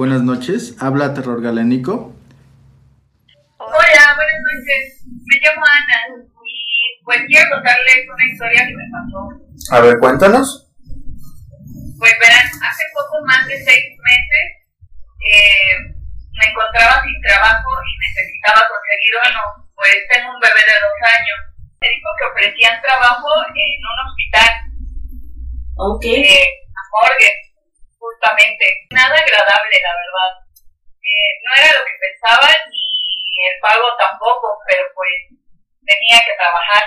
Buenas noches. Habla Terror Galénico. Hola, buenas noches. Me llamo Ana y pues quiero contarles una historia que me pasó. A ver, cuéntanos. Pues verán, hace poco más de seis meses eh, me encontraba sin trabajo y necesitaba conseguir uno. Pues tengo un bebé de dos años. Me dijo que ofrecían trabajo en un hospital. Ok. Eh, a morgue, justamente. Nada agradable, la verdad. Eh, no era ni el pago tampoco, pero pues tenía que trabajar.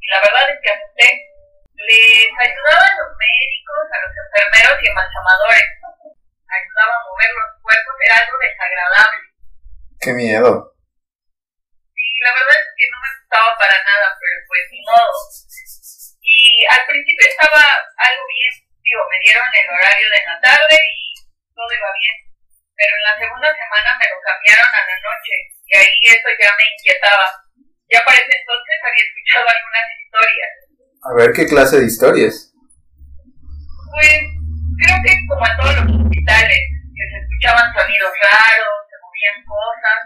Y la verdad es que acepté. Les ayudaba a los médicos, a los enfermeros y embalsamadores. Ayudaba a mover los cuerpos, era algo desagradable. Qué miedo. Y la verdad es que no me gustaba para nada, pero pues ni modo. Y al principio estaba algo bien, digo, me dieron el horario de la tarde y todo iba bien. Pero en la segunda semana me lo cambiaron a la noche y ahí eso ya me inquietaba. Ya para ese entonces había escuchado algunas historias. A ver, ¿qué clase de historias? Pues creo que como en todos los hospitales, que se escuchaban sonidos raros, se movían cosas,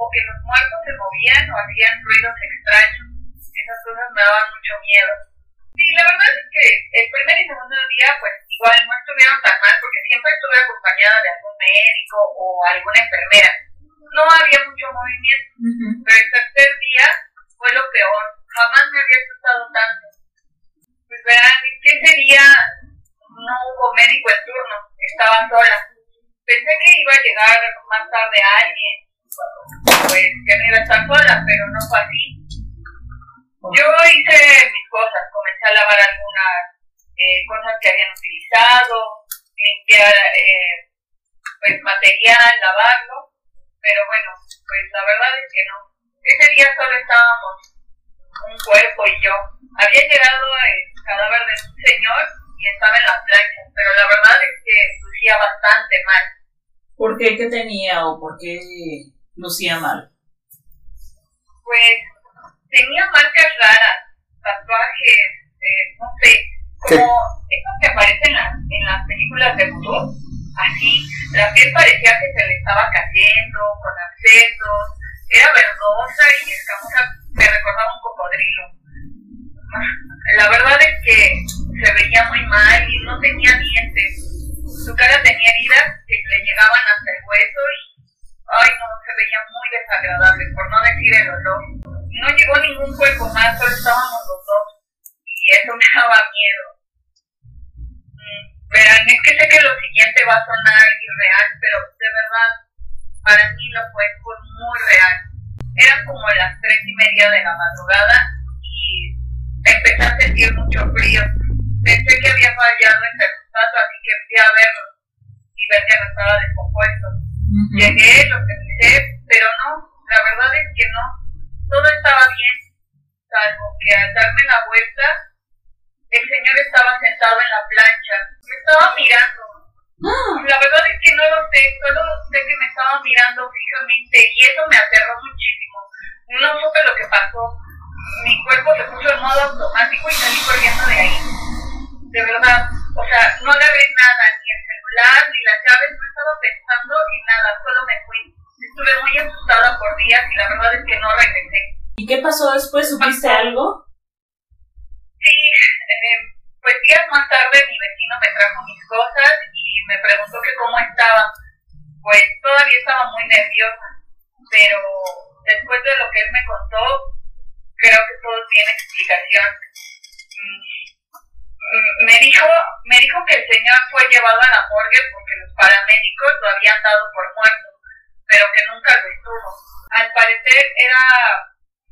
o que los muertos se movían o hacían ruidos extraños. Esas cosas me daban mucho miedo. Sí, la verdad es que el primer y segundo día, pues igual no estuvieron tan mal porque siempre estuve acompañada de algún médico o alguna enfermera. No había mucho movimiento, pero el tercer día fue lo peor. Jamás me había asustado tanto. Pues verán, ese día no hubo médico en turno, estaba sola. Pensé que iba a llegar más tarde alguien, pues que no iba a estar sola, pero no fue así. Yo hice mis cosas, comencé a lavar algunas eh, cosas que habían utilizado, limpiar eh, pues material, lavarlo, pero bueno, pues la verdad es que no. Ese día solo estábamos un cuerpo y yo. Había llegado el cadáver de un señor y estaba en las planchas, pero la verdad es que lucía bastante mal. ¿Por qué? ¿Qué tenía o por qué lucía mal? Pues tenía marcas raras, tatuajes, eh, no sé. Como esos que aparecen en las, en las películas de vudú, así, la piel parecía que se le estaba cayendo, con abscesos, era verdosa y escamosa, me recordaba un cocodrilo. La verdad es que se veía muy mal y no tenía dientes. Su cara tenía heridas que le llegaban hasta el hueso y, ay no, se veía muy desagradable, por no decir el olor. No llegó ningún cuerpo más, solo estábamos los dos. Y eso me daba miedo. Mm, Verán, es que sé que lo siguiente va a sonar irreal, pero de verdad, para mí lo fue, fue muy real. Eran como las tres y media de la madrugada y empecé a sentir mucho frío. Pensé que había fallado el termostato, así que fui a verlo y ver que no estaba descompuesto. Llegué, lo revisé, pero no, la verdad es que no. Todo estaba bien, salvo que al darme la vuelta, el señor estaba sentado en la plancha. Me estaba mirando. Ah, La verdad es que no lo sé, solo sé que me estaba mirando fijamente y eso me aterró muchísimo. No supe lo que pasó. Mi cuerpo se puso en modo automático y salí corriendo de ahí. De verdad, o sea, no agarré nada, ni el celular, ni las llaves, no estaba pensando en nada, solo me fui. Estuve muy asustada por días y la verdad es que no regresé. ¿Y qué pasó después? ¿Supiste algo? Sí, eh, pues días más tarde mi vecino me trajo mis cosas y me preguntó que cómo estaba. Pues todavía estaba muy nerviosa, pero después de lo que él me contó, creo que todo tiene explicación. Mm, mm, Me dijo, me dijo que el señor fue llevado a la morgue porque los paramédicos lo habían dado por muerto, pero que nunca lo estuvo. Al parecer era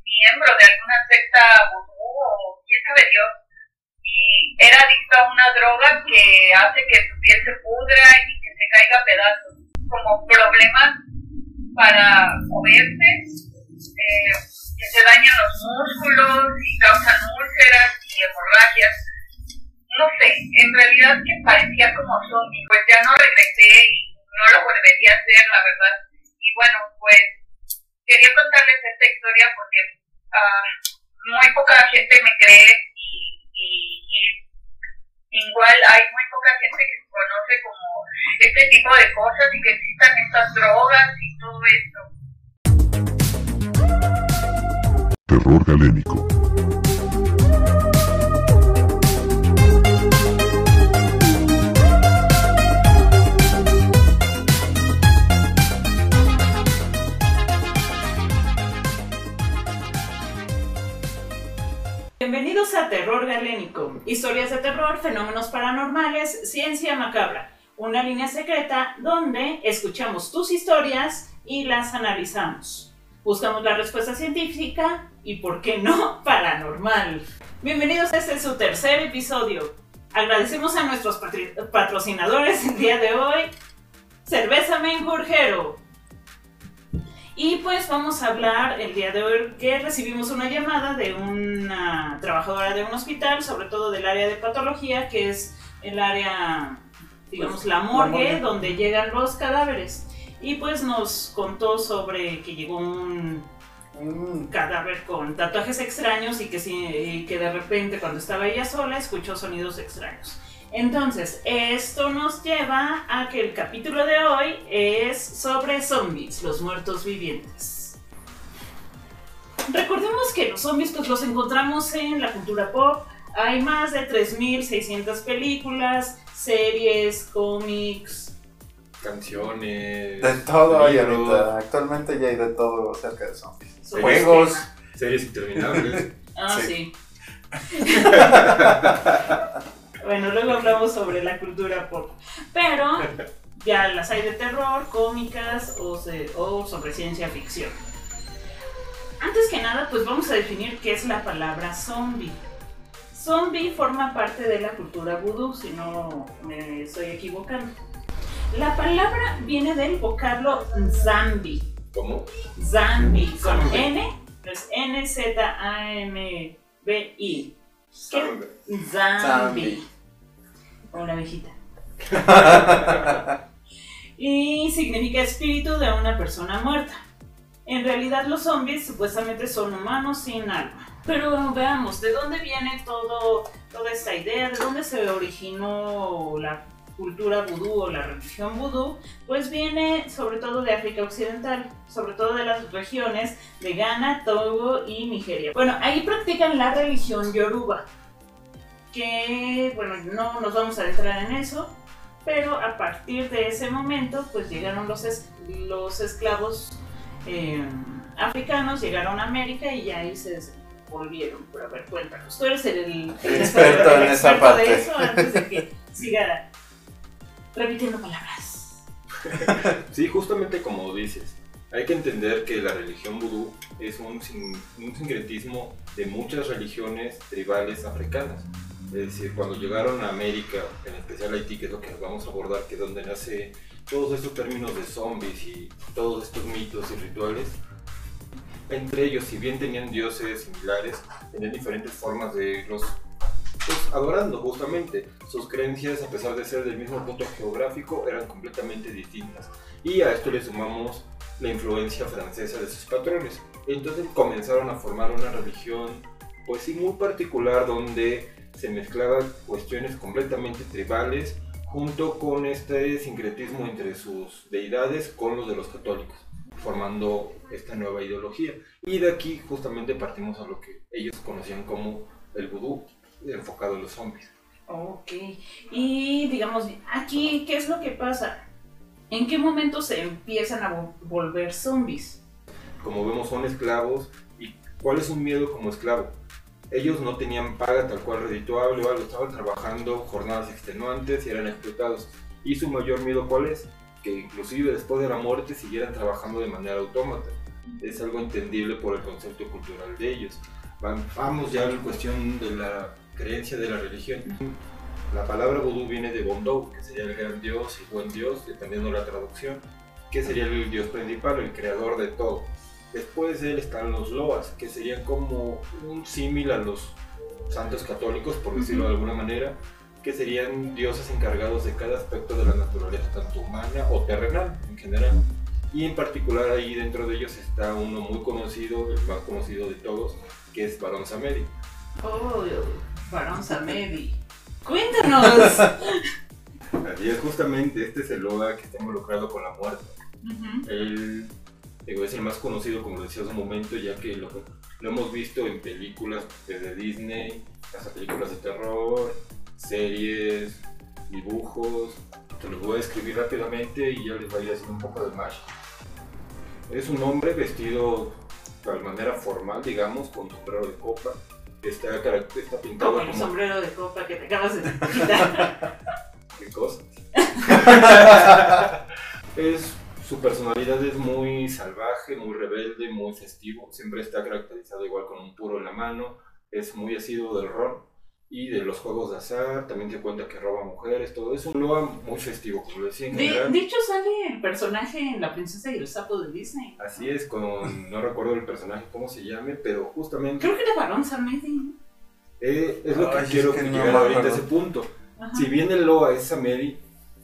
miembro de alguna secta vudú o quién sabe Dios y era adicto a una droga que hace que su piel se pudra y que se caiga a pedazos, como problemas para moverse, eh, que se dañan los músculos y causan úlceras y hemorragias. No sé, en realidad que parecía como zombie, pues ya no regresé y no lo volvería a hacer, la verdad. Y bueno, pues quería contarles esta historia porque ah, muy poca gente me cree y, y, igual hay muy poca gente que conoce como este tipo de de cosas y que existan estas drogas y todo esto. Terror galénico. Bienvenidos a Terror Galénico, historias de terror, fenómenos paranormales, ciencia macabra, una línea secreta donde escuchamos tus historias y las analizamos. Buscamos la respuesta científica y, por qué no, paranormal. Bienvenidos a este su tercer episodio. Agradecemos a nuestros patrocinadores el día de hoy, Cerveza Menjurjero. Y pues vamos a hablar el día de hoy que recibimos una llamada de una trabajadora de un hospital, sobre todo del área de patología, que es el área, digamos, Pues, la la morgue, donde llegan los cadáveres. Y pues nos contó sobre que llegó un un cadáver con tatuajes extraños y que, y que de repente cuando estaba ella sola escuchó sonidos extraños. Entonces, esto nos lleva a que el capítulo de hoy es sobre zombies, los muertos vivientes. Recordemos que los zombies pues los encontramos en la cultura pop. Hay más de 3.600 películas, series, cómics, canciones, De todo hay ahorita. Actualmente ya hay de todo acerca de zombies. Juegos. series interminables. Ah, Sí. sí. bueno, luego hablamos sobre la cultura pop. Pero ya las hay de terror, cómicas o, se- o sobre ciencia ficción. Antes que nada, pues vamos a definir qué es la palabra zombie. Zombie forma parte de la cultura vudú, si no me estoy equivocando. La palabra viene del vocablo zambi. ¿Cómo? Zambi, con Zambi. N, es N-Z-A-M-B-I. Zombie. Zambi. Zambi. Como una abejita. y significa espíritu de una persona muerta. En realidad los zombies supuestamente son humanos sin alma. Pero veamos, ¿de dónde viene todo, toda esta idea? ¿De dónde se originó la cultura vudú o la religión vudú? Pues viene sobre todo de África Occidental, sobre todo de las regiones de Ghana, Togo y Nigeria. Bueno, ahí practican la religión yoruba, que, bueno, no nos vamos a entrar en eso, pero a partir de ese momento, pues llegaron los, es- los esclavos eh, africanos, llegaron a América y ya ahí se volvieron. Pero a ver, cuéntanos, tú eres el, el Experto en esa experto parte. de eso antes de que siga repitiendo palabras. Sí, justamente como dices, hay que entender que la religión vudú es un, un sincretismo de muchas religiones tribales africanas. Es decir, cuando llegaron a América, en especial Haití, que es lo que vamos a abordar, que es donde nace todos estos términos de zombies y todos estos mitos y rituales, entre ellos, si bien tenían dioses similares, tenían diferentes formas de irlos pues, adorando justamente. Sus creencias, a pesar de ser del mismo punto geográfico, eran completamente distintas. Y a esto le sumamos la influencia francesa de sus patrones. Entonces comenzaron a formar una religión, pues sí, muy particular, donde se mezclaban cuestiones completamente tribales junto con este sincretismo entre sus deidades con los de los católicos, formando esta nueva ideología. Y de aquí justamente partimos a lo que ellos conocían como el vudú, enfocado en los zombies. Ok, y digamos, aquí, ¿qué es lo que pasa? ¿En qué momento se empiezan a vo- volver zombies? Como vemos son esclavos y ¿cuál es un miedo como esclavo? Ellos no tenían paga tal cual redituable algo, estaban trabajando jornadas extenuantes y eran explotados. Y su mayor miedo cuál es? Que inclusive después de la muerte siguieran trabajando de manera autómata. Es algo entendible por el concepto cultural de ellos. Vam- Vamos ya a la cuestión de la creencia de la religión. La palabra vudú viene de Bondou, que sería el gran dios y buen dios, dependiendo de la traducción, que sería el dios principal, el creador de todo. Después de él están los loas, que serían como un símil a los santos católicos, por decirlo de alguna manera, que serían dioses encargados de cada aspecto de la naturaleza, tanto humana o terrenal en general. Y en particular ahí dentro de ellos está uno muy conocido, el más conocido de todos, que es Barón Samedi. Oh, Barón Samedi. Cuéntanos. Así es, justamente este es el Loa que está involucrado con la muerte. Él digo, es el más conocido, como decía hace un momento, ya que lo, lo hemos visto en películas de Disney, hasta películas de terror, series, dibujos. Te los voy a describir rápidamente y ya les voy a ir haciendo un poco de match. Es un hombre vestido de manera formal, digamos, con sombrero de copa. Está, está pintado Como el sombrero de copa que te acabas de. ¿Qué cosa? es, su personalidad es muy salvaje, muy rebelde, muy festivo. Siempre está caracterizado igual con un puro en la mano. Es muy asiduo del ron y de los juegos de azar. También se cuenta que roba mujeres, todo eso. Un Loa muy festivo, como lo decía en De, general. de hecho, sale el personaje en La Princesa y el Sapo de Disney. Así es, con, no recuerdo el personaje cómo se llame, pero justamente Creo que era Barón Samedi. ¿no? eh, es lo que Ay, es quiero que que no llegar me ahorita a ese punto. Ajá. Si bien el Loa es Samedi,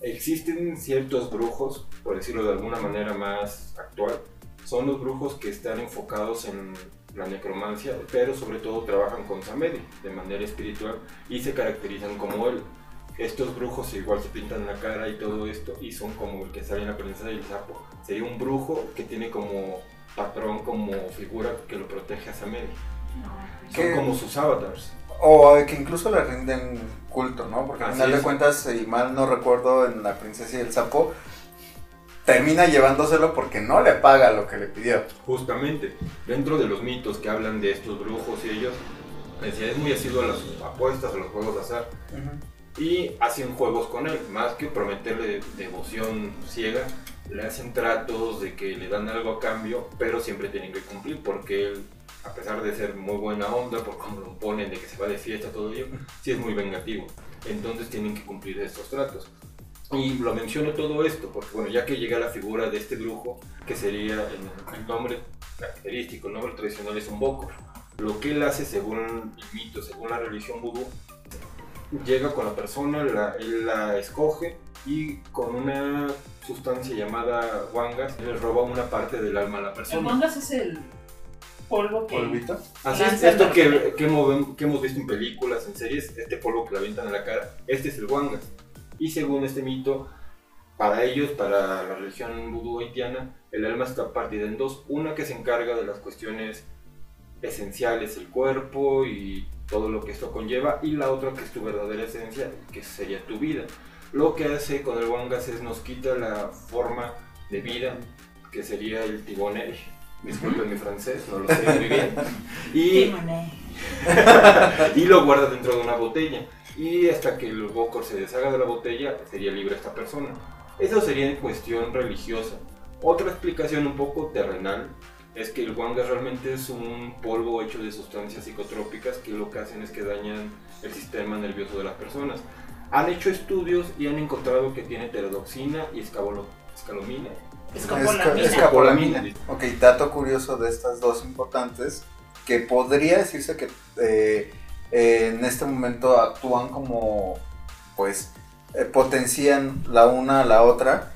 existen ciertos brujos, por decirlo de alguna manera más actual, son los brujos que están enfocados en la necromancia, pero sobre todo trabajan con Samedi de manera espiritual y se caracterizan como él. Estos brujos igual se pintan la cara y todo esto y son como el que sale en la princesa y el sapo. Sería un brujo que tiene como patrón, como figura que lo protege a Samedi. No, Son como sus avatars. O que incluso le rinden culto, ¿no? Porque al final de cuentas, y mal no recuerdo, en La Princesa y el Sapo, termina llevándoselo porque no le paga lo que le pidió. Justamente, dentro de los mitos que hablan de estos brujos y ellos, decía, es muy asiduo a las apuestas, a los juegos de azar, y hacen juegos con él, más que prometerle devoción ciega, le hacen tratos de que le dan algo a cambio, pero siempre tienen que cumplir, porque él, a pesar de ser muy buena onda, por cómo lo ponen, de que se va de fiesta, todo ello, sí es muy vengativo. Entonces tienen que cumplir estos tratos. Y lo menciono todo esto, porque bueno, ya que llega la figura de este brujo, que sería el, el nombre característico, el nombre tradicional es un bokor. Lo que él hace según el mito, según la religión vudú, llega con la persona, la, él la escoge y con una sustancia llamada wangas le roba una parte del alma a la El persona. Wangas es el polvo que. ¿Polvito? Así es, esto la- que, que, hemos, que hemos visto en películas, en series, este polvo que le avientan a la cara, este es el wangas. Y según este mito, para ellos, para la religión vudú haitiana, el alma está partida en dos. Una que se encarga de las cuestiones esenciales, el cuerpo y todo lo que esto conlleva, y la otra que es tu verdadera esencia, que sería tu vida. Lo que hace con el wangas es nos quita la forma de vida, que sería el tiboné. Disculpen mi francés, no lo sé muy bien. Y y lo guarda dentro de una botella. Y hasta que el Bokor se deshaga de la botella, sería libre esta persona. Eso sería en cuestión religiosa. Otra explicación un poco terrenal es que el Wanga realmente es un polvo hecho de sustancias psicotrópicas que lo que hacen es que dañan el sistema nervioso de las personas. Han hecho estudios y han encontrado que tiene pterodoxina y escalomina. Escopolamina. Escapolamina. Ok, dato curioso de estas dos importantes, que podría decirse que eh, eh, en este momento actúan como, pues, eh, potencian la una a la otra.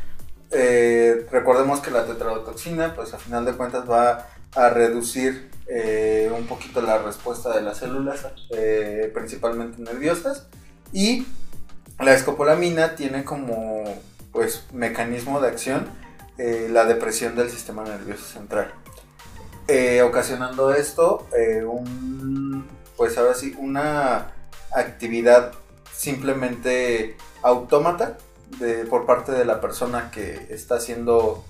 Eh, recordemos que la tetrodotoxina, pues a final de cuentas va a reducir eh, un poquito la respuesta de las células, eh, principalmente nerviosas, y la escopolamina tiene como, pues, mecanismo de acción eh, la depresión del sistema nervioso central. Eh, ocasionando esto, eh, un, pues ahora sí, una actividad simplemente autómata de, por parte de la persona que está siendo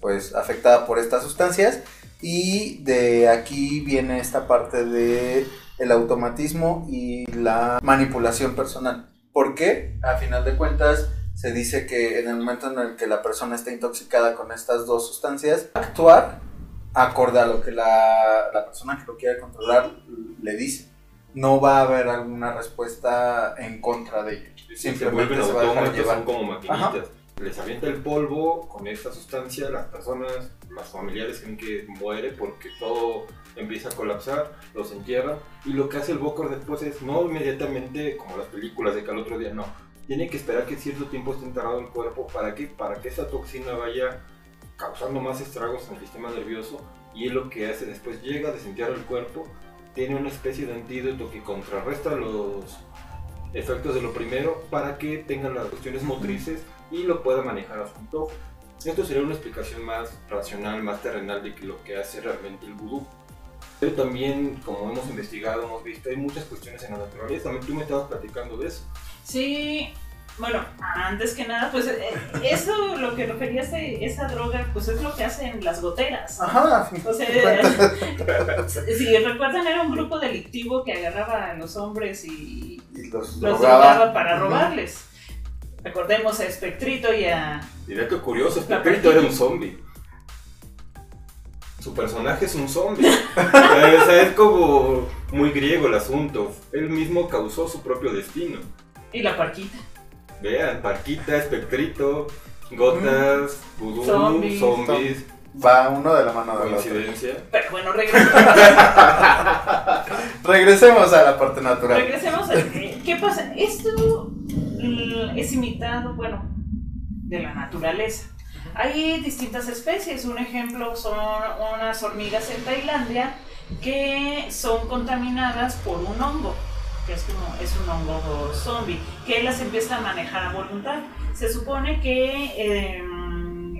pues afectada por estas sustancias y de aquí viene esta parte de el automatismo y la manipulación personal. ¿Por qué? A final de cuentas se dice que en el momento en el que la persona está intoxicada con estas dos sustancias, actuar acorde a lo que la, la persona que lo quiere controlar le dice. No va a haber alguna respuesta en contra de ello. se Simplemente vuelven se va a dejar llevar. son como maquinitas. Les avienta el polvo con esta sustancia, las personas, los familiares creen que muere porque todo empieza a colapsar, los entierran y lo que hace el Bokor después es no inmediatamente como las películas de que al otro día no. Tiene que esperar que cierto tiempo esté enterrado el cuerpo para que, para que esa toxina vaya causando más estragos en el sistema nervioso y es lo que hace después llega, desentierra el cuerpo, tiene una especie de antídoto que contrarresta los efectos de lo primero para que tenga las cuestiones motrices y lo pueda manejar a su antojo. Esto sería una explicación más racional, más terrenal de que lo que hace realmente el vudú. Pero también, como hemos investigado, hemos visto, hay muchas cuestiones en la naturaleza. También tú me estabas platicando de eso. Sí, bueno, antes que nada, pues eh, eso, lo que referías de esa droga, pues es lo que hacen las goteras. Ajá. O sea, si recuerdan, era un grupo delictivo que agarraba a los hombres y Y los los drogaba. drogaba para robarles. Recordemos a Espectrito y a... Y dato curioso, La perrito era un zombie. Su personaje es un zombie. o sea, es como muy griego el asunto. Él mismo causó su propio destino. y la parquita. Vean, Parquita, Espectrito, Gotas, Voodoo, Zombies. zombies, Va uno de la mano del otro. coincidencia. Pero bueno, regresemos, Regresemos a la parte natural. regresemos a... ¿Qué pasa? Esto mm, es imitado, bueno, de la naturaleza. Hay distintas especies. Un ejemplo son unas hormigas en Tailandia que son contaminadas por un hongo, que es como es un hongo zombie, que las empieza a manejar a voluntad. Se supone que eh,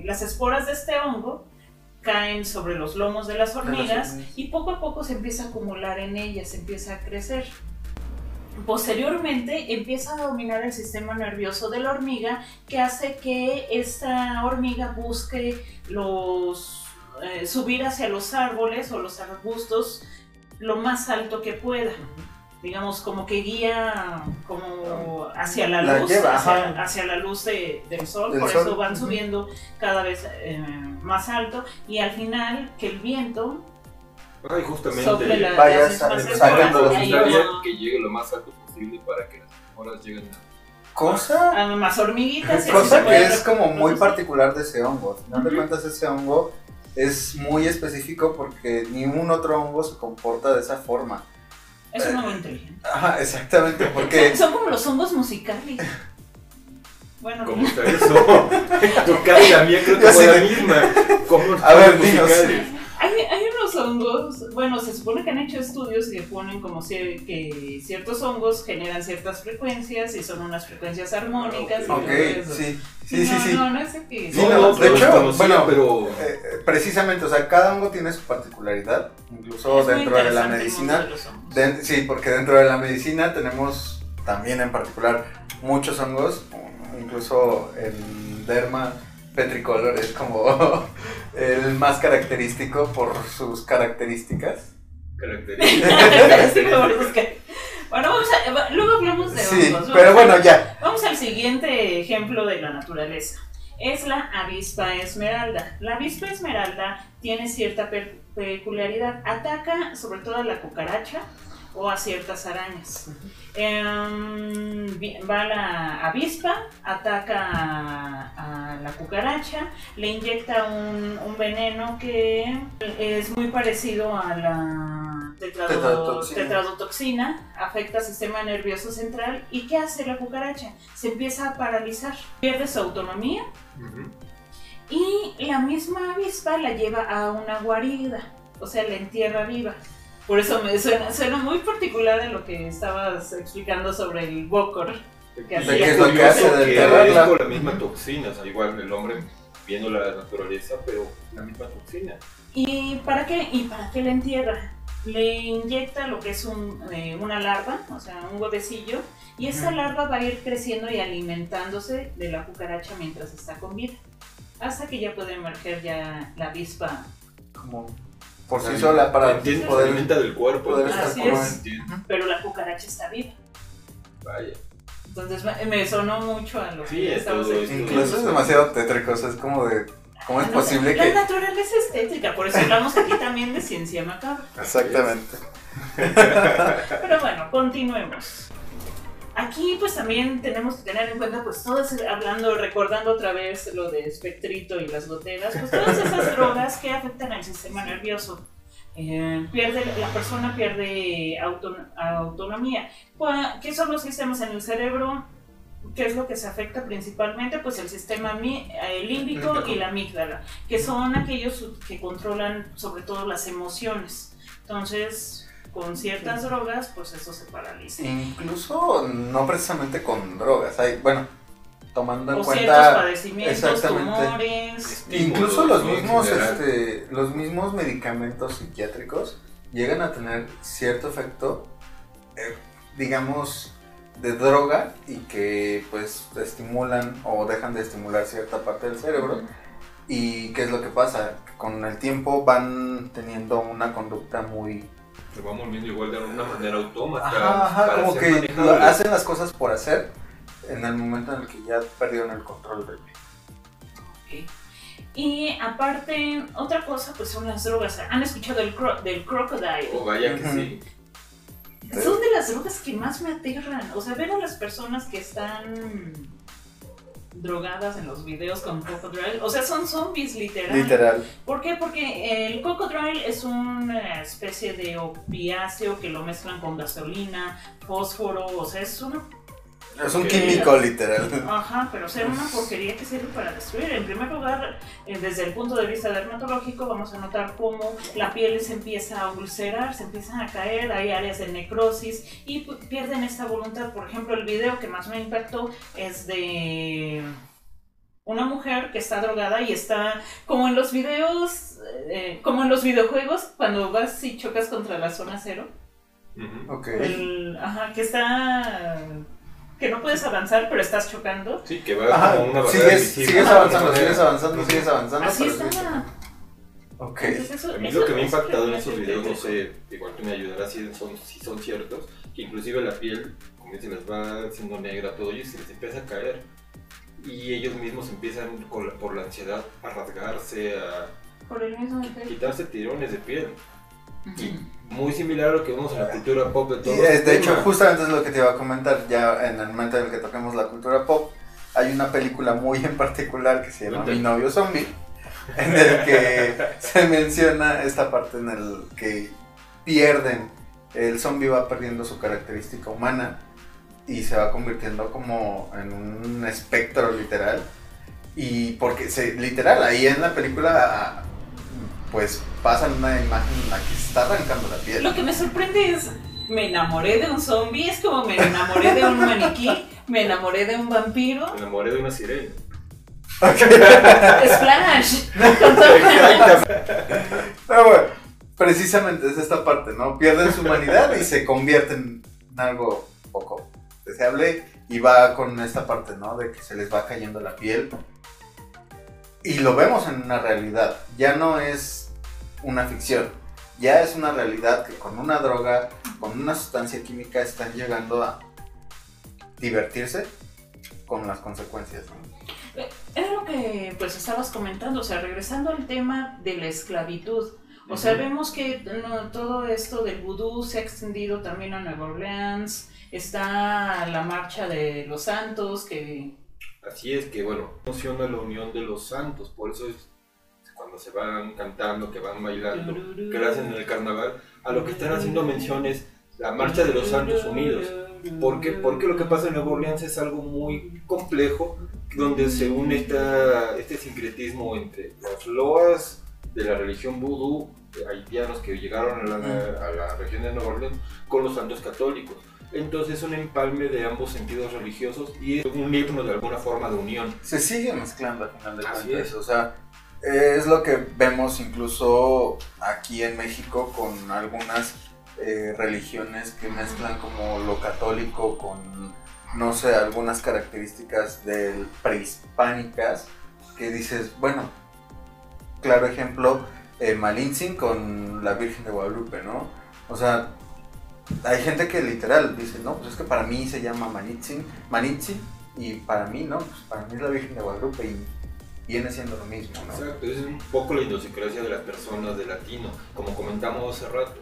las esporas de este hongo caen sobre los lomos de las hormigas hormigas. y poco a poco se empieza a acumular en ellas, empieza a crecer. Posteriormente empieza a dominar el sistema nervioso de la hormiga que hace que esta hormiga busque los eh, subir hacia los árboles o los arbustos lo más alto que pueda. Digamos, como que guía como hacia la La luz, lleva, hacia, la luz de- del sol, por sol, eso van subiendo cada vez eh, más alto y al final que el viento Ay, justamente. la, Vaya las sa- mismas sacando gustaría va- que llegue lo más alto posible para que las horas lleguen a... Cosa, a más hormiguitas. cosa que es como muy particular de ese hongo. Final de Ujú. cuentas, ese hongo es muy específico porque ningún otro hongo se comporta de esa forma. Es un hongo inteligente. Ajá, exactamente, porque Son como los hongos musicales. Bueno, ¿Cómo está eso? tu cara y la mía creo que fue la misma. ¿Cómo A ver, dinos. musicales? hay, hay hongos, bueno, se supone que han hecho estudios que ponen como si, que ciertos hongos generan ciertas frecuencias y son unas frecuencias armónicas. y Ok, Ok, todo eso. sí, sí, sí, no, sí. No, no es que... Sí, No, de hecho, conocía, bueno, pero... Eh, precisamente, o sea, cada hongo tiene su particularidad, incluso Es dentro de la medicina. de sí, porque dentro de la medicina tenemos también en particular muchos hongos, incluso el derma petricolor es como el más característico por sus características. Características. bueno, vamos a, luego hablamos de Sí, hongos. pero a- bueno, ya. Vamos al siguiente ejemplo de la naturaleza. Es la avispa esmeralda. La avispa esmeralda tiene cierta pe- peculiaridad. Ataca sobre todo a la cucaracha o a ciertas arañas. Em, va la avispa, ataca a, a la cucaracha, le inyecta un, un veneno que es muy parecido a la tetrado- Tetradotoxina. tetradotoxina, afecta al sistema nervioso central. ¿Y qué hace la cucaracha? Se empieza a paralizar, pierde su autonomía y la misma avispa la lleva a una guarida, o sea, la entierra viva. Por eso me suena, suena muy particular a lo que estabas explicando sobre el Bokor. Que hacía. qué es lo que hace de que enterrarla. es por la misma toxina, o sea, igual el hombre viendo la naturaleza, pero la misma toxina. ¿Y para qué? ¿Y para qué la entierra? Le inyecta lo que es un, eh, una larva, o sea, un huevecillo, y esa larva va a ir creciendo y alimentándose de la cucaracha mientras está con vida. Hasta que ya puede emerger ya la avispa. Como por sí sola para Entiende, se poder... alimenta del cuerpo. poder estar ¿cómo con- entiende? Pero la cucaracha está viva. Vaya. Entonces me, me sonó mucho a lo Sí, que es estabas todo. Incluso es demasiado tétrico, o sea, es como de... ¿Cómo es La- posible La que...? naturaleza es tétrica, por eso hablamos aquí también de ciencia macabra. Exactamente. Pero bueno, continuemos. Aquí pues también tenemos que tener en cuenta pues todas, hablando, recordando otra vez lo de espectrito y las goteras, pues todas esas drogas que afectan al sistema nervioso. Eh, pierde, la persona pierde auto- autonomía. ¿Qué son los sistemas en el cerebro? ¿Qué es lo que se afecta principalmente? Pues el sistema eh, Límbico. y la amígdala, que son aquellos que controlan sobre todo las emociones. Entonces, con ciertas drogas, pues eso se paraliza. Incluso no precisamente con drogas. Hay, bueno, tomando en O ciertos cuenta. padecimientos, exactamente. tumores. Incluso los mismos, este, los mismos medicamentos psiquiátricos llegan a tener cierto efecto, eh, digamos, de droga y que pues estimulan o dejan de estimular cierta parte del cerebro. ¿Y qué es lo que pasa? Con el tiempo van teniendo una conducta muy... Lo vamos viendo igual de una manera autómata. Ajá, ajá, para como que manejables. hacen las cosas por hacer en el momento en el que ya perdieron el control del Ok. Y aparte, otra cosa, pues son las drogas. ¿Han escuchado del, cro- del crocodile? Oh, vaya que sí. Son de las drogas que más me aterran. O sea, ver a las personas que están drogadas en los videos con crocodile. O sea, son zombies literal. Literal. ¿Por qué? Porque el cocodrilo es una especie de opiáceo que lo mezclan con gasolina, fósforo, o sea, es una... Es un químico literal. Ajá, pero o sea, una porquería que sirve para destruir. En primer lugar, eh, desde el punto de vista dermatológico, vamos a notar cómo la piel se empieza a ulcerar, se empiezan a caer, hay áreas de necrosis y pierden esta voluntad. Por ejemplo, el video que más me impactó es de una mujer que está drogada y está como en los videos, eh, como en los videojuegos, cuando vas y chocas contra la zona cero. Ujú. Ok. El- ajá, que está... que no puedes avanzar, pero estás chocando. Sí, que va Ajá, como una barrera sigues, de avanzando, sigues avanzando, sigues avanzando. Así está. Ok. Entonces, eso- A mí eso- lo que me ha impactado en esos videos, no sé, igual tú me ayudarás si son, si son ciertos, que inclusive la piel, como se les va haciendo negra todo y se les empieza a caer. Y ellos mismos empiezan con la- por la ansiedad a rasgarse, a Por el mismo quitarse tirones de piel. Ujú. Muy similar a lo que vemos en la cultura pop de Y, todo este de hecho, justamente es lo que te iba a comentar. Ya en el momento en el que toquemos la cultura pop, hay una película muy en particular que se llama. Mi novio zombie, en el que se menciona esta parte en el que pierden, el zombie va perdiendo su característica humana y se va convirtiendo como en un espectro literal. Y porque se, literal, ahí en la película, pues pasan una imagen en la que se está arrancando la piel. Lo que me sorprende es, me enamoré de un zombie, es como me enamoré de un maniquí, me enamoré de un vampiro. Me enamoré de una sirena. Splash. Con todo- Pero bueno, precisamente es esta parte, ¿no? Pierden su humanidad y se convierten en algo poco deseable y va con esta parte, ¿no? De que se les va cayendo la piel. Y lo vemos en una realidad, ya no es una ficción, ya es una realidad que con una droga, con una sustancia química están llegando a divertirse con las consecuencias, ¿no? Era lo que pues estabas comentando, o sea, regresando al tema de la esclavitud. O sea, vemos que no, todo esto del vudú se ha extendido también a Nueva Orleans, está la marcha de los santos, que Así es que, bueno, funciona la unión de los santos, por eso es cuando se van cantando, que van bailando, que lo hacen en el carnaval, a lo que están haciendo mención es la marcha de los santos unidos. ¿Por qué? Porque lo que pasa en Nueva Orleans es algo muy complejo, donde se une esta, este sincretismo entre las loas de la religión vudú, haitianos que llegaron a la, a la región de Nueva Orleans, con los santos católicos. Entonces es un empalme de ambos sentidos religiosos y es un himno de alguna forma de unión. se sigue mezclando al final de Así cuentas. es. O sea, es lo que vemos incluso aquí en México con algunas eh, religiones que mezclan como lo católico con, no sé, algunas características del prehispánicas que dices, bueno, claro ejemplo, eh, con la Virgen de Guadalupe, ¿no? O sea, hay gente que literal dice, no, pues es que para mí se llama Malintzin, Malintzin y para mí, ¿no? Pues para mí es la Virgen de Guadalupe y viene siendo lo mismo, ¿no? Exacto, es un poco la idiosincrasia de las personas de latino, como comentamos hace rato.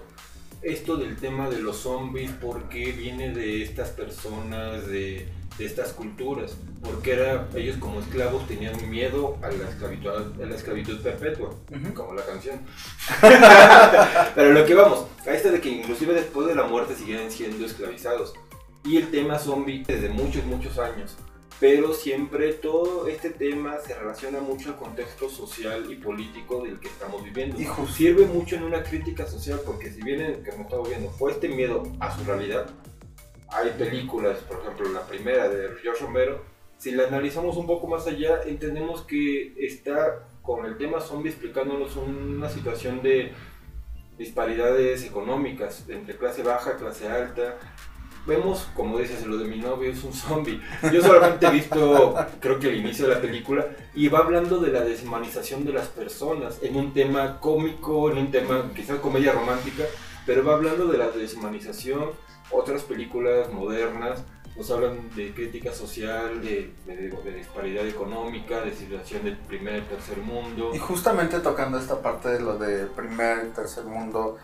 Esto del tema de los zombies, ¿por qué viene de estas personas, de, de estas culturas? Porque era, ellos como esclavos tenían miedo a la esclavitud, a la esclavitud perpetua, Ujú. como la canción. Pero lo que vamos, a esto de que inclusive después de la muerte siguen siendo esclavizados. Y el tema zombie desde muchos, muchos años. Pero siempre todo este tema se relaciona mucho al contexto social y político del que estamos viviendo. Y Sirve mucho en una crítica social porque si bien el que hemos estado viendo fue este miedo a su realidad, hay películas, por ejemplo la primera de George Romero, si la analizamos un poco más allá, entendemos que está con el tema zombie explicándonos una situación de disparidades económicas entre clase baja, clase alta. Vemos, como dices, lo de mi novio es un zombie. Yo solamente he visto, creo que el inicio de la película, y va hablando de la deshumanización de las personas, en un tema cómico, en un tema quizás comedia romántica, pero va hablando de la deshumanización. Otras películas modernas nos hablan de crítica social, de, de- de disparidad económica, de situación del primer y tercer mundo. Y justamente tocando esta parte de lo de primer y tercer mundo,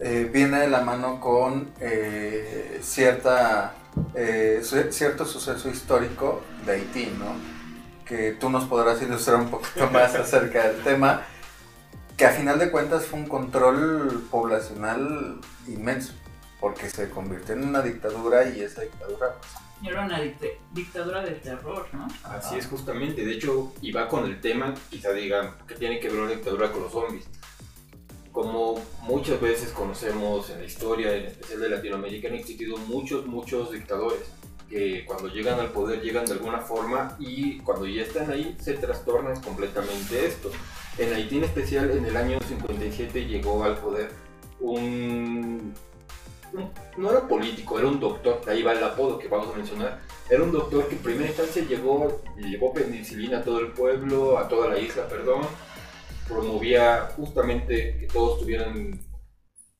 eh, viene de la mano con eh, cierta, eh, cierto suceso histórico de Haití, ¿no? Que tú nos podrás ilustrar un poquito más acerca del tema, que a final de cuentas fue un control poblacional inmenso, porque se convirtió en una dictadura y esa dictadura pues, Era una dicta- dictadura del terror, ¿no? Así es justamente, de hecho, y va con el tema, quizá digan, que tiene que ver la dictadura con los zombies. Como muchas veces conocemos en la historia, en especial de Latinoamérica, han existido muchos, muchos dictadores que cuando llegan al poder llegan de alguna forma y cuando ya están ahí se trastornan completamente esto. En Haití en especial, en el año 57 llegó al poder un... no era político, era un doctor, ahí va el apodo que vamos a mencionar, era un doctor que en primera instancia llegó, llevó penicilina a todo el pueblo, a toda la isla, perdón. Promovía justamente que todos tuvieran,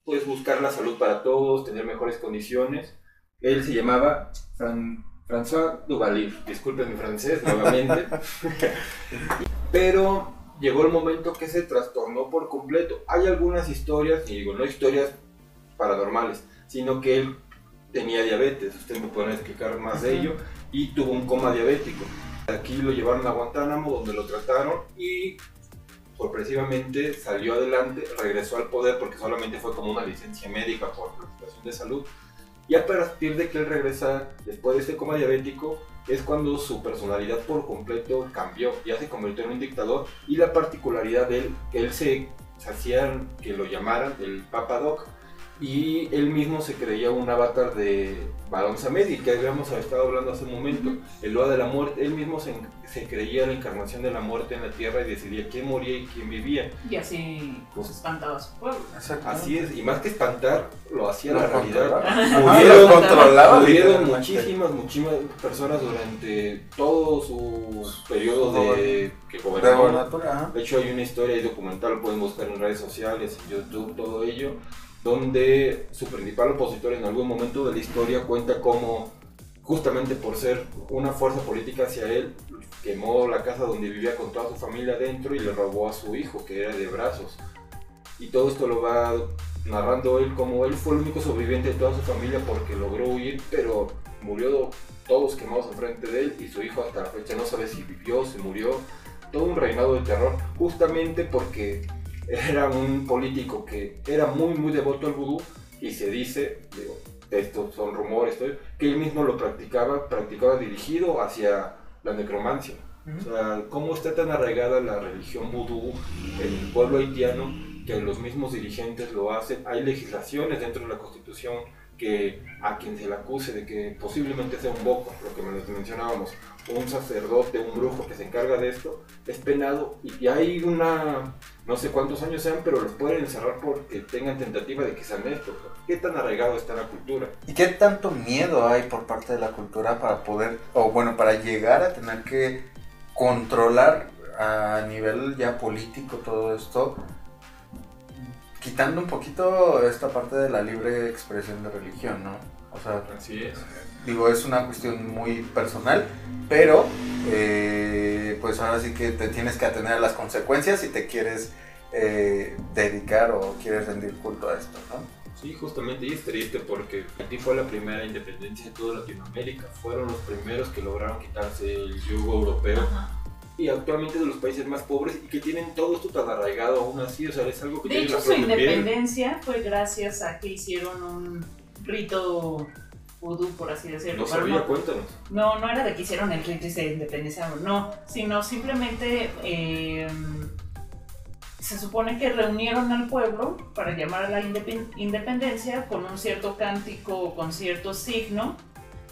pues buscar la salud para todos, tener mejores condiciones. Él se llamaba Fran- François Duvalier, disculpen mi francés nuevamente. Pero llegó el momento que se trastornó por completo. Hay algunas historias, y digo, no historias paranormales, sino que él tenía diabetes, ustedes me pueden explicar más de ello, y tuvo un coma diabético. Aquí lo llevaron a Guantánamo, donde lo trataron y sorpresivamente salió adelante, regresó al poder porque solamente fue como una licencia médica por la situación de salud. Y a partir de que él regresa después de este coma diabético, es cuando su personalidad por completo cambió, ya se convirtió en un dictador y la particularidad de él, que él se, se hacía que lo llamaran el Papa Doc, y él mismo se creía un avatar de Balón Samedi, que habíamos estado hablando hace un momento, el Loa de la Muerte, él mismo se, se creía la encarnación de la muerte en la tierra y decidía quién moría y quién vivía. Y así pues, espantaba a su pueblo. Exacto. Así es, y más que espantar, lo hacía la realidad. Murieron, controlaba, muchísimas, muchísimas personas durante todo su periodo de que gobernó. De hecho hay una historia y documental, lo pueden buscar en redes sociales, en YouTube, todo ello, donde su principal opositor en algún momento de la historia cuenta cómo, justamente por ser una fuerza política hacia él, quemó la casa donde vivía con toda su familia adentro y le robó a su hijo, que era de brazos. Y todo esto lo va narrando él como él fue el único sobreviviente de toda su familia porque logró huir, pero murió todos quemados enfrente de él y su hijo hasta la fecha no sabe si vivió, si murió. Todo un reinado de terror, justamente porque era un político que era muy, muy devoto al vudú y se dice, digo, estos son rumores, que él mismo lo practicaba, practicaba dirigido hacia la necromancia. O sea, cómo está tan arraigada la religión vudú en el pueblo haitiano que los mismos dirigentes lo hacen. Hay legislaciones dentro de la constitución que a quien se le acuse de que posiblemente sea un boco, lo que mencionábamos, un sacerdote, un brujo que se encarga de esto, es penado y hay una, no sé cuántos años sean, pero los pueden encerrar porque tengan tentativa de que sean esto. ¿Qué tan arraigado está la cultura? ¿Y qué tanto miedo hay por parte de la cultura para poder, o bueno, para llegar a tener que controlar a nivel ya político todo esto, quitando un poquito esta parte de la libre expresión de religión, ¿no? O sea, Así es. digo, es una cuestión muy personal, pero eh, pues ahora sí que te tienes que atener a las consecuencias si te quieres eh, dedicar o quieres rendir culto a esto, ¿no? Sí, justamente, y es triste porque Haití fue la primera independencia de toda Latinoamérica. Fueron los primeros que lograron quitarse el yugo europeo Ajá. y actualmente de los países más pobres y que tienen todo esto tan arraigado aún así. O sea, es algo que De hecho, su piel. independencia fue gracias a que hicieron un rito vudú, por así decirlo. No sabía, no- cuéntanos. no, no era de que hicieron el rito y se independizaron, no, sino simplemente eh, se supone que reunieron al pueblo para llamar a la indepen- independencia con un cierto cántico, con cierto signo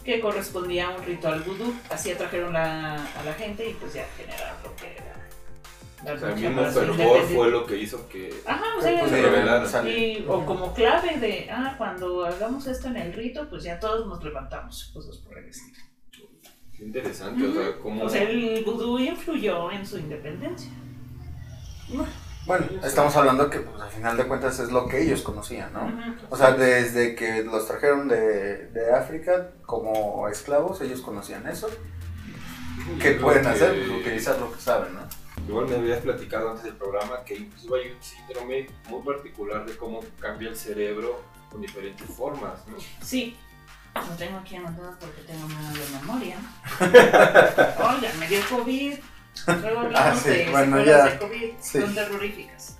que correspondía a un ritual vudú. Así atrajeron la- a la gente y pues ya generaron lo que sea, el fervor fue lo que hizo que Ajá, o sea, Pues, se sale. y- o como clave de, ah, cuando hagamos esto en el rito, pues ya todos nos levantamos, cosas por el estilo. Qué interesante, o sea, cómo... O sea, el vudú influyó en su independencia. Bueno, estamos hablando que pues, al final de cuentas es lo que ellos conocían, ¿no? O sea, desde que los trajeron de, de África como esclavos, ellos conocían eso. ¿Qué pueden que- hacer? Pues, utilizar lo que saben, ¿no? Igual me habías platicado antes del programa que incluso hay un síndrome muy particular de cómo cambia el cerebro con diferentes formas, ¿no? Sí, lo tengo aquí anotado porque tengo mala memoria. Oiga, me dio COVID. Luego hablamos Ah, sí, de bueno, secuelas ya. de COVID, Sí. son terroríficas.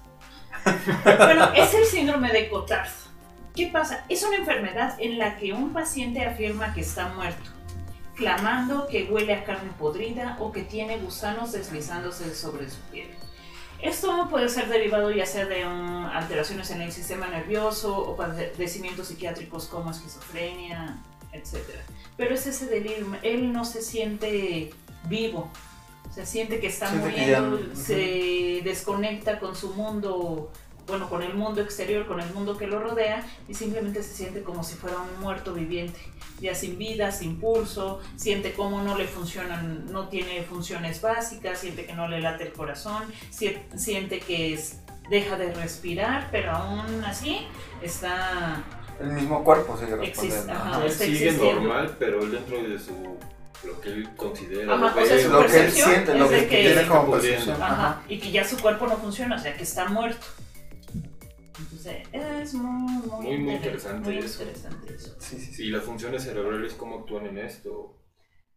bueno, es el síndrome de Cotard. ¿Qué pasa? Es una enfermedad en la que un paciente afirma que está muerto, clamando que huele a carne podrida o que tiene gusanos deslizándose sobre su piel. Esto puede ser derivado ya sea de um, alteraciones en el sistema nervioso o padecimientos psiquiátricos como esquizofrenia, etc. Pero es ese delirio, él no se siente vivo, se siente que está Siente que ya- muriendo, se desconecta con su mundo, bueno, con el mundo exterior, con el mundo que lo rodea y simplemente se siente como si fuera un muerto viviente, ya sin vida, sin pulso, siente cómo no le funcionan, no tiene funciones básicas, siente que no le late el corazón, si- siente que es- deja de respirar, pero aún así está El mismo cuerpo sigue respondiendo. ajá. Él sigue normal, pero él dentro de su... lo que él considera... Ajá, lo o sea, ve, su Lo que él siente, es lo que que- tiene como percepción. Ajá. y que ya su cuerpo no funciona, o sea, que está muerto. Entonces, es muy, muy, Muy, muy inter- interesante muy eso. interesante eso. Sí, sí, sí. Y las funciones cerebrales, ¿cómo actúan en esto?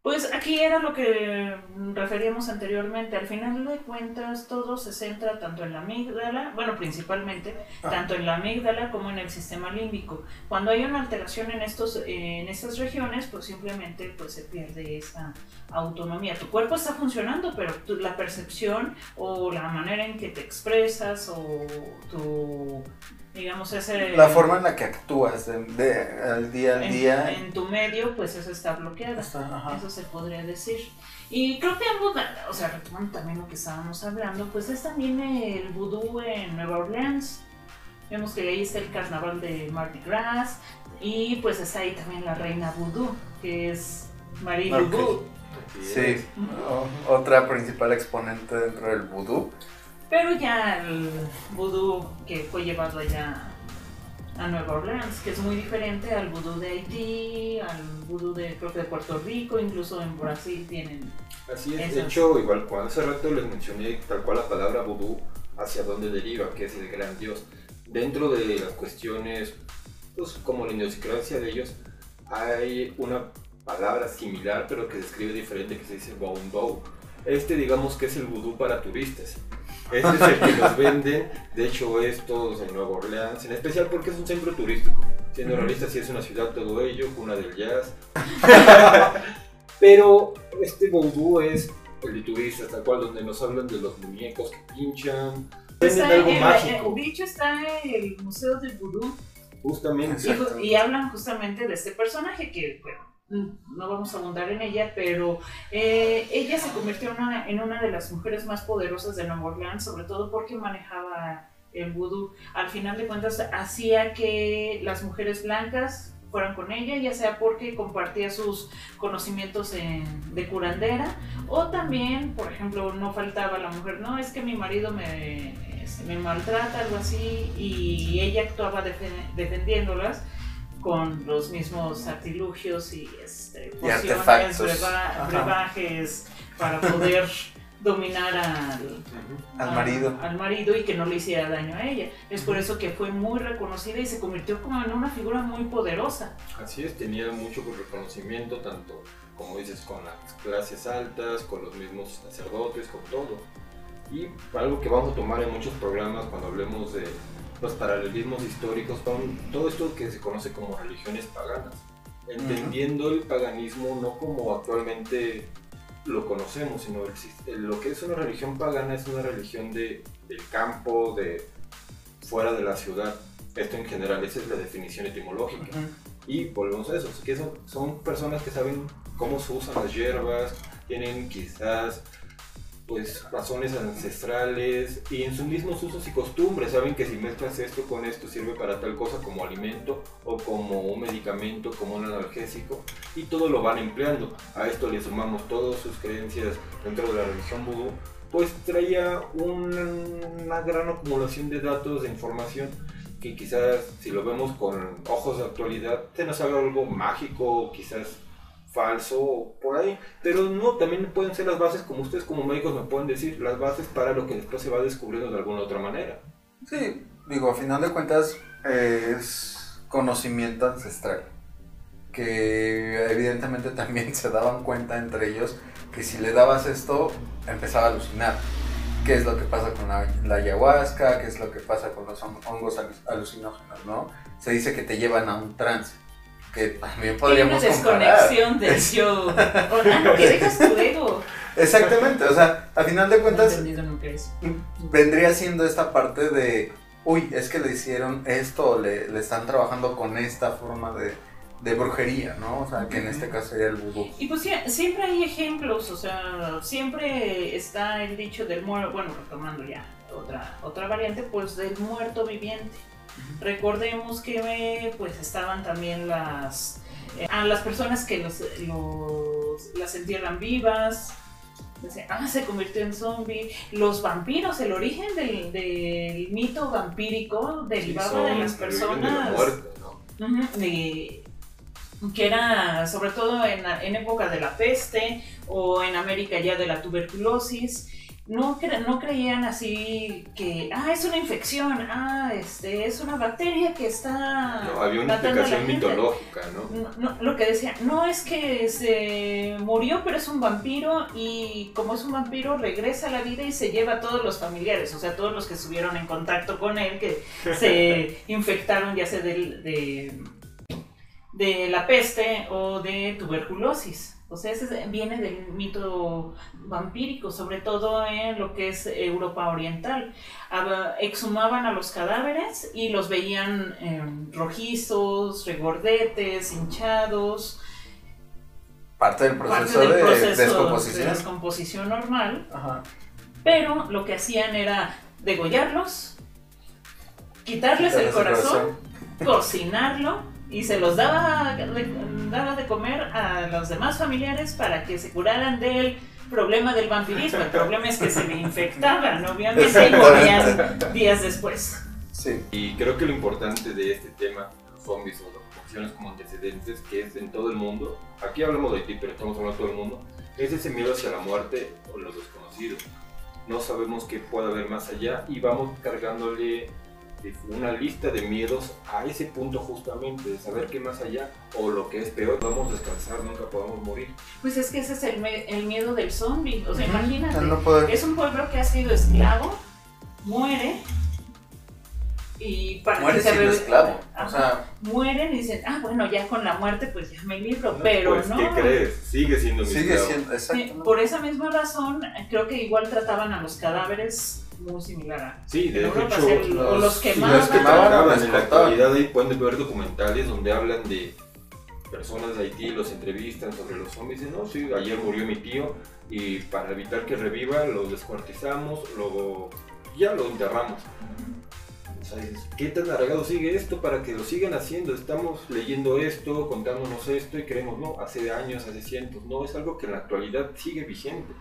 Pues aquí era lo que referíamos anteriormente. Al final de cuentas, todo se centra tanto en la amígdala, bueno, principalmente, Ah. tanto en la amígdala como en el sistema límbico. Cuando hay una alteración en, estos, en estas regiones, pues simplemente pues, se pierde esa autonomía. Tu cuerpo está funcionando, pero tu- la percepción o la manera en que te expresas o tu, digamos, ese... La forma en la que actúas de, de- al día al en, día. en tu medio, pues eso está bloqueado. está-. Eso se podría decir. Y creo que algo, o sea, retomando también lo que estábamos hablando, pues es también el vudú en Nueva Orleans. Vemos que ahí está el carnaval de Mardi Gras y pues está ahí también la reina vudú, que es Marie Ok. Laveau. Así Sí, es. o- otra principal exponente dentro del vudú. Pero ya el vudú que fue llevado allá a Nueva Orleans, que es muy diferente al vudú de Haití, al vudú de, creo que de Puerto Rico, incluso en Brasil tienen Así es, Eso de hecho, igual cuando hace rato les mencioné tal cual la palabra vudú, hacia dónde deriva, que es el gran dios. Dentro de las cuestiones, pues como la idiosincrasia de ellos, hay una palabra similar pero que se escribe diferente que se dice Boundou. Este digamos que es el vudú para turistas. Este es el que nos venden, de hecho estos en Nueva Orleans, en especial porque es un centro turístico. Siendo Ujú. realistas, sí es una ciudad todo ello, cuna del jazz. Pero este vudú es el de turistas, tal cual, donde nos hablan de los muñecos que pinchan. Venden Está algo en- mágico, De hecho, está el Museo del Vudú justamente. y, y hablan justamente de este personaje que, bueno, no vamos a abundar en ella, pero eh, ella se convirtió en una, en una de las mujeres más poderosas de Nueva Orleans, sobre todo porque manejaba el vudú. Al final de cuentas, hacía que las mujeres blancas fueran con ella, ya sea porque compartía sus conocimientos en- de curandera, o también, por ejemplo, no faltaba la mujer, no, es que mi marido me, este, me maltrata, algo así, y ella actuaba defen- defendiéndolas con los mismos artilugios y, este, pociones, artefactos. breva- Ajá. brebajes para poder dominar al, Al a- marido. al marido y que no le hiciera daño a ella. Es por eso que fue muy reconocida y se convirtió como en una figura muy poderosa. Así es, tenía mucho reconocimiento, tanto como dices, con las clases altas, con los mismos sacerdotes, con todo. Y algo que vamos a tomar en muchos programas cuando hablemos de los paralelismos históricos, con todo esto que se conoce como religiones paganas. entendiendo el paganismo no como actualmente lo conocemos, sino lo que es una religión pagana es una religión de, del campo, de fuera de la ciudad. Esto en general, esa es la definición etimológica. Y volvemos a eso, que son, son personas que saben cómo se usan las hierbas, tienen quizás pues razones ancestrales y en sus mismos usos y costumbres saben que si mezclas esto con esto sirve para tal cosa como alimento o como un medicamento, como un analgésico y todo lo van empleando. A esto le sumamos todas sus creencias dentro de la religión vudú, pues traía una, una gran acumulación de datos, de información que quizás si lo vemos con ojos de actualidad se nos haga algo mágico, quizás falso por ahí, pero no, también pueden ser las bases como ustedes como médicos me pueden decir, las bases para lo que después se va descubriendo de alguna otra manera. Sí, digo, a final de cuentas eh, es conocimiento ancestral. Que evidentemente también se daban cuenta entre ellos que si le dabas esto, empezaba a alucinar. ¿Qué es lo que pasa con la, la ayahuasca? ¿Qué es lo que pasa con los hon- hongos alu- alucinógenos? ¿no? Se dice que te llevan a un trance. Que también Hay una podríamos comparar. desconexión del yo. O, ah, no, que dejas tu ego. Exactamente, o sea, a final de cuentas entendido nunca eso. vendría siendo esta parte de, uy, es que le hicieron esto, le, le están trabajando con esta forma de, de brujería, ¿no? O sea, que en este caso sería el vudú. Y pues sie- siempre hay ejemplos, o sea, siempre está el dicho del muerto, bueno, retomando ya otra, otra variante, pues del muerto viviente. Recordemos que pues estaban también las, eh, a las personas que los, los- las entierran vivas, ah, se convirtió en zombie. Los vampiros, el origen del, del mito vampírico derivaba de las de la personas muerte, ¿no? Ujú, de- que era sobre todo en, en época de la peste o en América ya de la tuberculosis. No, cre- no creían así que, ah, es una infección, ah, este, es una bacteria que está... No, había una explicación gente". mitológica, ¿no? No, no, lo que decía, no es que se murió, pero es un vampiro y como es un vampiro regresa a la vida y se lleva a todos los familiares, o sea, todos los que estuvieron en contacto con él, que se infectaron ya sea del- de, de la peste o de tuberculosis. O sea, ese es- viene del mito vampírico, sobre todo en lo que es Europa Oriental. Aba- Exhumaban a los cadáveres y los veían em, rojizos, regordetes, hinchados. Parte del parte proceso del de proceso de descomposición. descomposición normal. Ajá. Pero lo que hacían era degollarlos, quitarles el Quitarles el corazón, cocinarlo y se los daba de, daba de comer a los demás familiares para que se curaran del problema del vampirismo. El problema es que se le infectaban, obviamente, y morían días después. Sí. Y creo que lo importante de este tema, los zombies o las opciones como antecedentes, que es en todo el mundo, aquí hablamos de Haití, pero estamos hablando de todo el mundo, es ese miedo hacia la muerte o lo desconocido. No sabemos qué puede haber más allá y vamos cargándole una lista de miedos a ese punto justamente, de saber qué más allá o lo que es peor, vamos a descansar, nunca podamos morir. Pues es que ese es el, el miedo del zombie. O sea, imagínate. No poder- Es un pueblo que ha sido esclavo, muere y para Muere que se esclavo. O sea, mueren y dicen, ah, bueno, ya con la muerte pues ya me libro, pero pues, no. ¿qué crees? Sigue siendo mi sigue esclavo. siendo. Sí, Exactamente. por esa misma razón, creo que igual trataban a los cadáveres muy similar a... Sí, de hecho, los quemaban. los quemaban, los en la actualidad ahí pueden ver documentales donde hablan de personas de Haití, los entrevistan sobre los zombies. Dicen, no, sí, ayer murió mi tío y para evitar que reviva lo descuartizamos, luego ya lo enterramos. ¿qué tan arraigado sigue esto para que lo sigan haciendo? Estamos leyendo esto, contándonos esto y creemos, no, hace años, hace cientos, no, es algo que en la actualidad sigue vigente.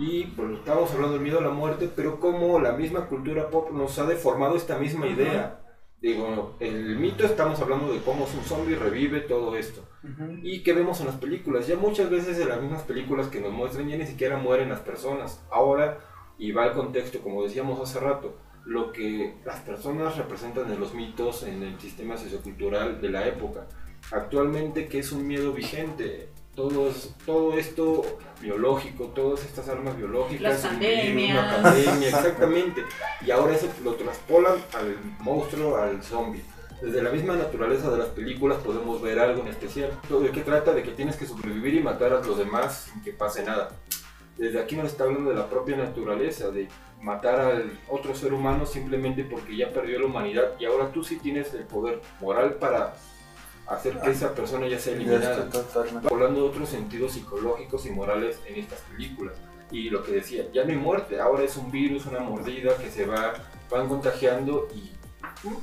Y pues estamos hablando del miedo a la muerte, pero como la misma cultura pop nos ha deformado esta misma idea. Digo, el mito estamos hablando de cómo es un zombie, revive todo esto. ¿Y qué vemos en las películas? Ya muchas veces en las mismas películas que nos muestran ya ni siquiera mueren las personas. Ahora, y va el contexto, como decíamos hace rato, lo que las personas representan en los mitos, en el sistema sociocultural de la época. Actualmente, que es un miedo vigente? Todo, es- todo esto biológico, todas estas armas biológicas, Las pandemias. una pandemia, exactamente. Y ahora eso lo traspolan al monstruo, al zombie. Desde la misma naturaleza de las películas podemos ver algo en especial. ¿De qué trata? De que tienes que sobrevivir y matar a los demás sin que pase nada. Desde aquí nos está hablando de la propia naturaleza, de matar al otro ser humano simplemente porque ya perdió la humanidad y ahora tú sí tienes el poder moral para hacer que esa persona ya sea eliminada. Hablando de otros sentidos psicológicos y morales en estas películas. Y lo que decía, ya no hay muerte, ahora es un virus, una mordida que se va, van contagiando y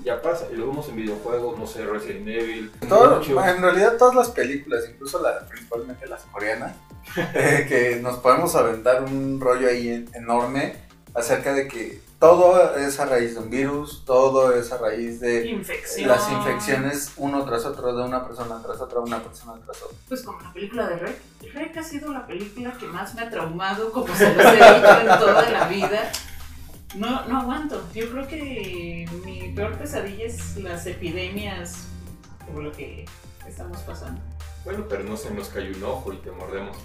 ya pasa, y lo vemos en videojuegos, no sé, Resident Evil. en realidad todas las películas, incluso la, principalmente las coreanas, eh, que nos podemos aventar un rollo ahí enorme acerca de que todo es a raíz de un virus, todo es a raíz de las infecciones uno tras otro, de una persona tras otra, una persona tras otra. Pues como la película de Rec. Rec ha sido la película que más me ha traumado, como se los he dicho en toda la vida. No, no aguanto. Yo creo que mi peor pesadilla es las epidemias como lo que estamos pasando. Bueno, pero no se nos cae un ojo y te mordemos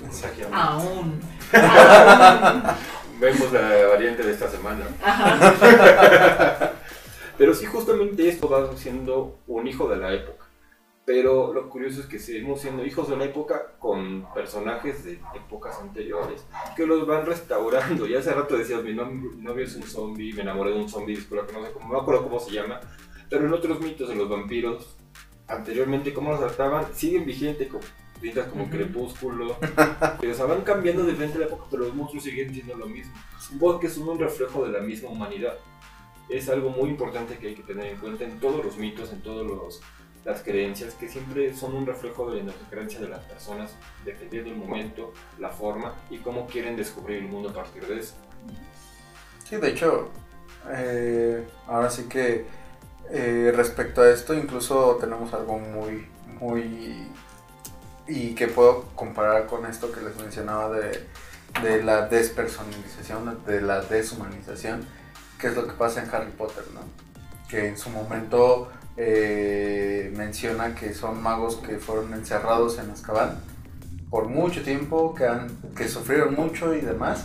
Aún. Vemos la variante de esta semana. pero sí, justamente esto va siendo un hijo de la época. Pero lo curioso es que seguimos siendo hijos de la época con personajes de épocas anteriores que los van restaurando. Y hace rato decías, mi novio es un zombie, me enamoré de un zombie, disculpa que no sé cómo, no me acuerdo cómo se llama. Pero en otros mitos de los vampiros, anteriormente, cómo los trataban, siguen como pintas como crepúsculo. o sea, van cambiando de frente a la época, pero los monstruos siguen siendo lo mismo. Supongo que son un reflejo de la misma humanidad. Es algo muy importante que hay que tener en cuenta en todos los mitos, en todos los las creencias que siempre son un reflejo de las creencias de las personas, dependiendo del momento, la forma y cómo quieren descubrir el mundo a partir de eso. Sí, de hecho, eh, ahora sí que eh, respecto a esto, incluso tenemos algo muy, muy, y que puedo comparar con esto que les mencionaba de, de la despersonalización, de la deshumanización, que es lo que pasa en Harry Potter, ¿no? Que en su momento eh, menciona que son magos que fueron encerrados en Azkaban por mucho tiempo, que, han, que sufrieron mucho y demás,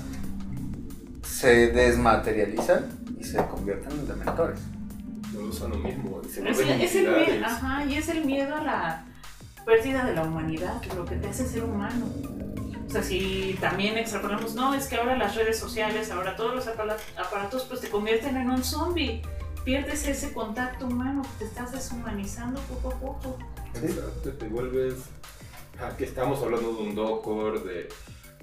se desmaterializan y se convierten en dementores. No son lo mismo, es, el miedo, ajá, y es el miedo a la pérdida de la humanidad, lo que te hace ser humano. O sea, si también extrapolamos, no, es que ahora las redes sociales, ahora todos los aparatos, pues te convierten en un zombie pierdes ese contacto humano, te estás deshumanizando poco a poco. Exacto, te vuelves... Aquí estamos hablando de un doctor, de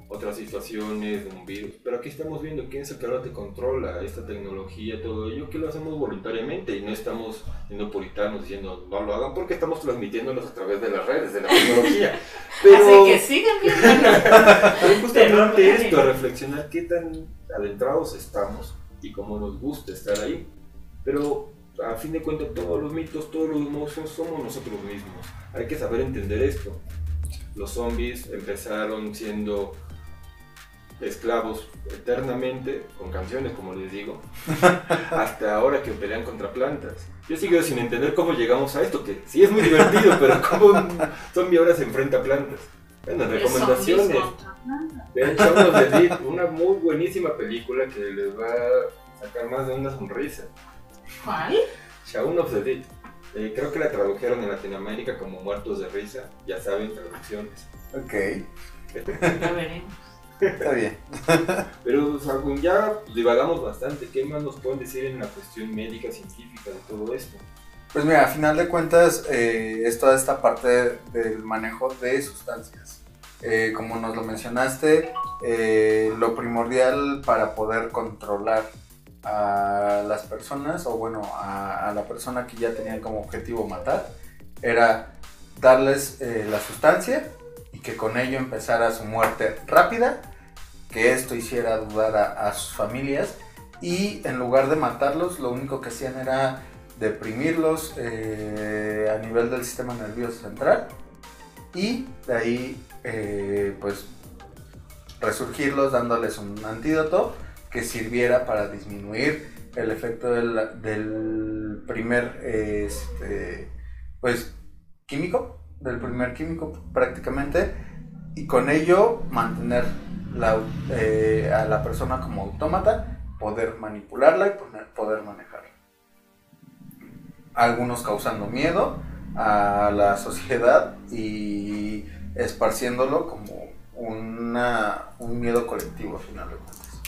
otras situaciones, de un virus, pero aquí estamos viendo quién es el que ahora te controla esta tecnología, todo ello, que lo hacemos voluntariamente y no estamos siendo puritanos diciendo no lo hagan porque estamos transmitiéndolos a través de las redes, de la tecnología. Pero, Así que sigan viendo. pero justamente esto, reflexionar qué tan adentrados estamos y cómo nos gusta estar ahí. Pero a fin de cuentas todos los mitos, todos los monstruos somos nosotros mismos. Hay que saber entender esto. Los zombies empezaron siendo esclavos eternamente, con canciones como les digo, hasta ahora que pelean contra plantas. Yo sigo sin entender cómo llegamos a esto, que sí es muy divertido, pero cómo un zombie ahora se enfrenta a plantas. Bueno, recomendaciones. Vean Shaun of una muy buenísima película que les va a sacar más de una sonrisa. ¿Cuál? Shaun of the Dead. Eh, creo que la tradujeron en Latinoamérica como Muertos de Risa. Ya saben, traducciones. Ok. Ya veremos. Está bien. Pero ya divagamos bastante. ¿Qué más nos pueden decir en la cuestión médica, científica de todo esto? Pues mira, a final de cuentas eh, es toda esta parte del manejo de sustancias. Eh, como nos lo mencionaste, lo primordial para poder controlar a las personas, o bueno, a, la persona que ya tenían como objetivo matar, era darles eh, la sustancia que con ello empezara su muerte rápida, que esto hiciera dudar a, sus familias y en lugar de matarlos, lo único que hacían era deprimirlos eh, a nivel del sistema nervioso central y de ahí eh, pues resurgirlos dándoles un antídoto que sirviera para disminuir el efecto del, primer este, pues químico del primer químico prácticamente y con ello mantener eh, a la persona como autómata poder manipularla y poder manejarla algunos causando miedo a la sociedad y esparciéndolo como una, un miedo colectivo, al final de cuentas.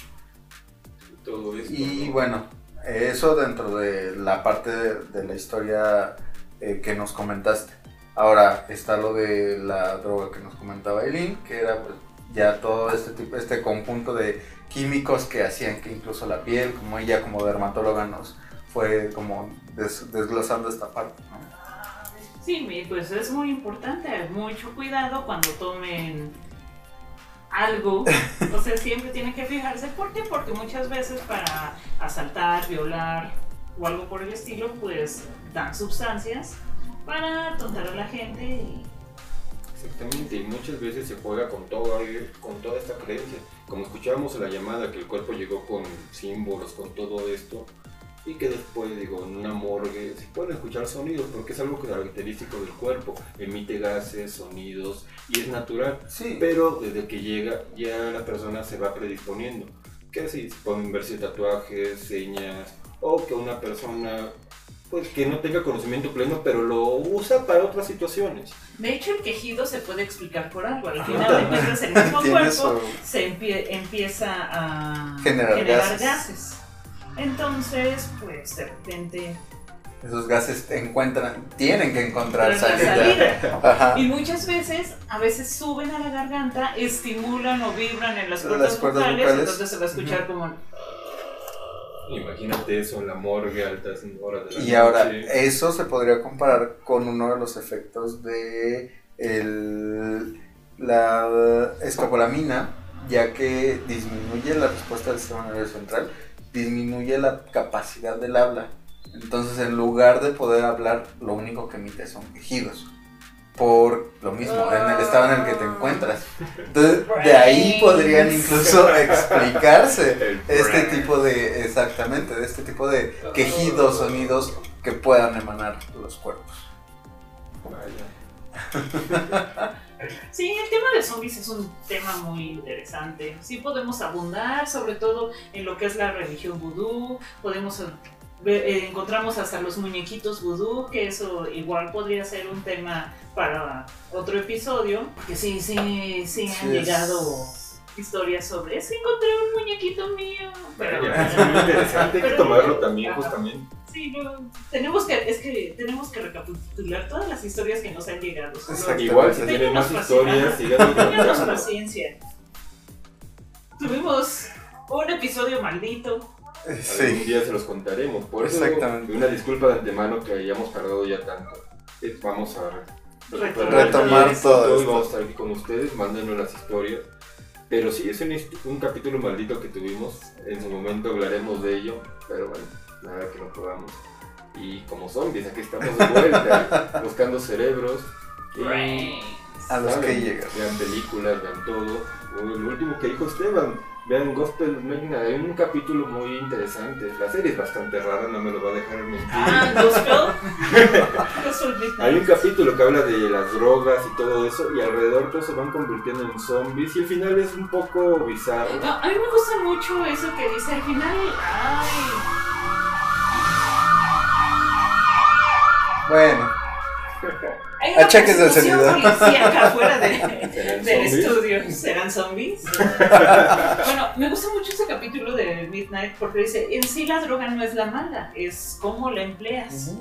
Todo esto, Y ¿no? bueno, eso dentro de la parte de, de la historia eh, que nos comentaste. Ahora está lo de la droga que nos comentaba Eileen, que era pues ya todo este tipo, este conjunto de químicos que hacían que incluso la piel, como ella como dermatóloga nos fue como des- desglosando esta parte. ¿no? Sí, pues es muy importante, mucho cuidado cuando tomen algo. O sea, siempre tienen que fijarse. ¿Por qué? Porque muchas veces para asaltar, violar o algo por el estilo, pues dan sustancias para atontar a la gente y Exactamente, y muchas veces se juega con, todo, con toda esta creencia. Como escuchábamos en la llamada, que el cuerpo llegó con símbolos, con todo esto, y que después, digo, en una morgue se pueden escuchar sonidos, porque es algo característico del cuerpo. Emite gases, sonidos, y es natural. Sí, Pero desde que llega, ya la persona se va predisponiendo. Que así pueden verse tatuajes, señas, o que una persona pues que no tenga conocimiento pleno, pero lo usa para otras situaciones. De hecho, el quejido se puede explicar por algo. Al final de cuentas, el mismo cuerpo su- se empie- empieza a Generar gases. gases. Entonces, pues de repente. esos gases encuentran, tienen que encontrar salida. Y muchas veces, a veces suben a la garganta, estimulan o vibran en las Las cuerdas, vocales, vocales. entonces se va a escuchar como. Imagínate eso en la morgue altas horas de la Y ahora, eso se podría comparar con uno de los efectos de el, la escopolamina, ya que disminuye la respuesta del sistema nervioso central, disminuye la capacidad del habla. Entonces, en lugar de poder hablar, lo único que emite son quejidos. Por lo mismo, en el estado en el que te encuentras. Entonces, de ahí podrían incluso explicarse este tipo de, exactamente, de este tipo de quejidos, sonidos que puedan emanar los cuerpos. Vaya. Sí, el tema de zombies es un tema muy interesante. Sí podemos abundar, sobre todo en lo que es la religión vudú. Podemos eh, encontramos hasta los muñequitos vudú, que eso igual podría ser un tema para otro episodio. Porque sí, sí, sí han Sí, es- llegado historias sobre eso. Encontré un muñequito mío. Pero, es muy interesante, hay que pero- tomarlo también Ajá. justamente. Sí, no, tenemos que, es que tenemos que recapitular todas las historias que nos han llegado. Exacto. Igual, si Tengan tienen más historias, sigan paciencia. Tuvimos un episodio maldito. Algún Sí, día se los contaremos. Por eso, Exactamente. una disculpa de antemano que hayamos tardado ya tanto. Eh, Vamos a re- Retomar Retomar esto todo y esto. vamos a estar aquí con ustedes, mándenos las historias. Pero sí, es un, un capítulo maldito que tuvimos. En su momento hablaremos de ello. Pero bueno, nada que no podamos. Y como zombies, aquí estamos de vuelta, buscando cerebros. Y a los ¿saben? que llegas. Vean películas, vean todo. El último que dijo Esteban, vean Gospel Magna. Hay un capítulo muy interesante. La serie es bastante rara, no me lo va a dejar mentir. Ah, Gospel. Hay un capítulo que habla de las drogas y todo eso, y alrededor todos se van convirtiendo en zombies, y el final es un poco bizarro. No, a mí me gusta mucho eso que dice al final. Ay, Bueno, hay una Achaques del persecución servidor. policíaca afuera de, ¿Serán del zombies? estudio. ¿Serán zombies? bueno, me gusta mucho ese capítulo de Midnight porque dice: en sí la droga no es la mala, es cómo la empleas.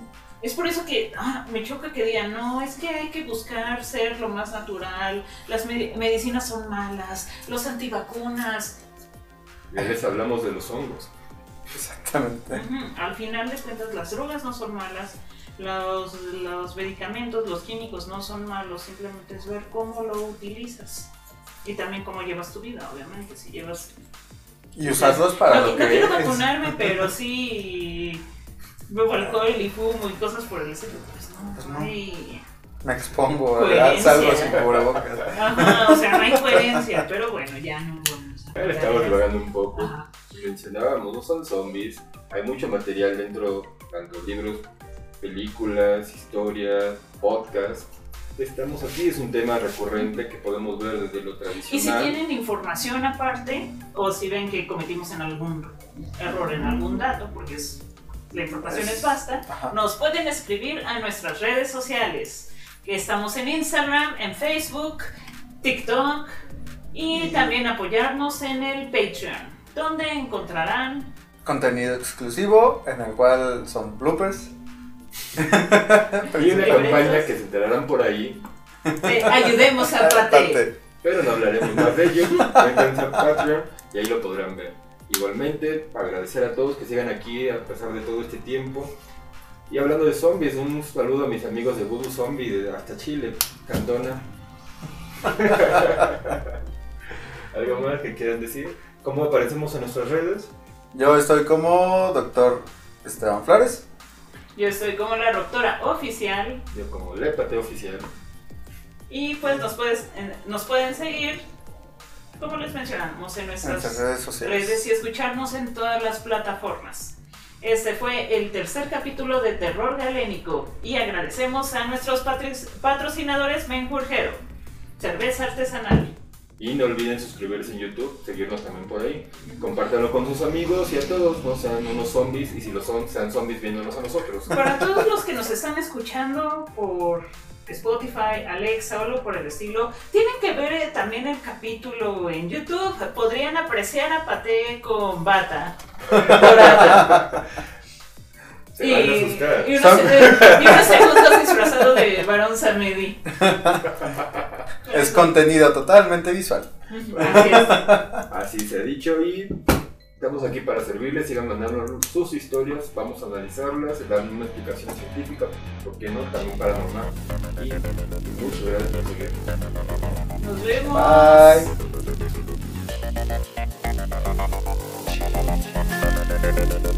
Es por eso que ah, me choca que digan, no, es que hay que buscar ser lo más natural, las me- medicinas son malas, los antivacunas. Ya les hablamos de los hongos. exactamente. Ujú, Al final de cuentas, las drogas no son malas, los, los medicamentos, los químicos no son malos, simplemente es ver cómo lo utilizas. Y también cómo llevas tu vida, obviamente, si llevas... Y usarlos para no, lo no que quiero es. vacunarme, pero sí bebo alcohol y fumo y cosas por el estilo. Pues no, Pues no no. hay... Me expongo, Coherencia. salgo sin cubrebocas. Ajá, o sea, no hay coherencia, pero bueno, ya no vamos a Ahora estamos divagando un poco. Ajá. Mencionábamos, no son zombies, hay mucho material dentro, tanto libros, películas, historias, podcasts. Estamos aquí, es un tema recurrente que podemos ver desde lo Y si tradicional. tienen información aparte, o si ven que cometimos en algún error en algún dato, porque es la información es vasta, Ajá. nos pueden escribir a nuestras redes sociales. que Estamos en Instagram, en Facebook, TikTok y también apoyarnos en el Patreon, donde encontrarán Contenido exclusivo en el cual son bloopers. Y una campaña que se enterarán por ahí, eh, Ayudemos a Pate. Pero no hablaremos más de ello. Métanse a Patreon y ahí lo podrán ver. Igualmente, agradecer a todos que sigan aquí a pesar de todo este tiempo. Y hablando de zombies, un saludo a mis amigos de Voodoo Zombie de hasta Chile, Cantona. ¿Algo más que quieran decir? ¿Cómo aparecemos en nuestras redes? Yo estoy como doctor Esteban Flores. Yo estoy como la doctora oficial Yo como Lépate Oficial. y pues nos, puedes, nos pueden seguir, como les mencionamos, en nuestras nuestras redes sociales. redes y escucharnos en todas las plataformas. Este fue el tercer capítulo de Terror Galénico y agradecemos a nuestros patrocinadores Menjurjero, cerveza artesanal. Y no olviden suscribirse en YouTube, seguirnos también por ahí. Compártanlo con sus amigos y a todos, no sean unos zombies y si lo son, sean zombies viéndonos a nosotros. Para todos los que nos están escuchando por Spotify, Alexa o algo por el estilo, tienen que ver eh, también el capítulo en YouTube. Podrían apreciar a Pate con bata dorada. Se asustar. y unos, eh, y unos segundos disfrazado de varón Samedi. es contenido totalmente visual. Así, se ha dicho y estamos aquí para servirles, sigan mandando sus historias, vamos a analizarlas, dan una explicación científica, ¿por qué no? También paranormal. Y muchas gracias por seguirnos. Nos vemos. Bye.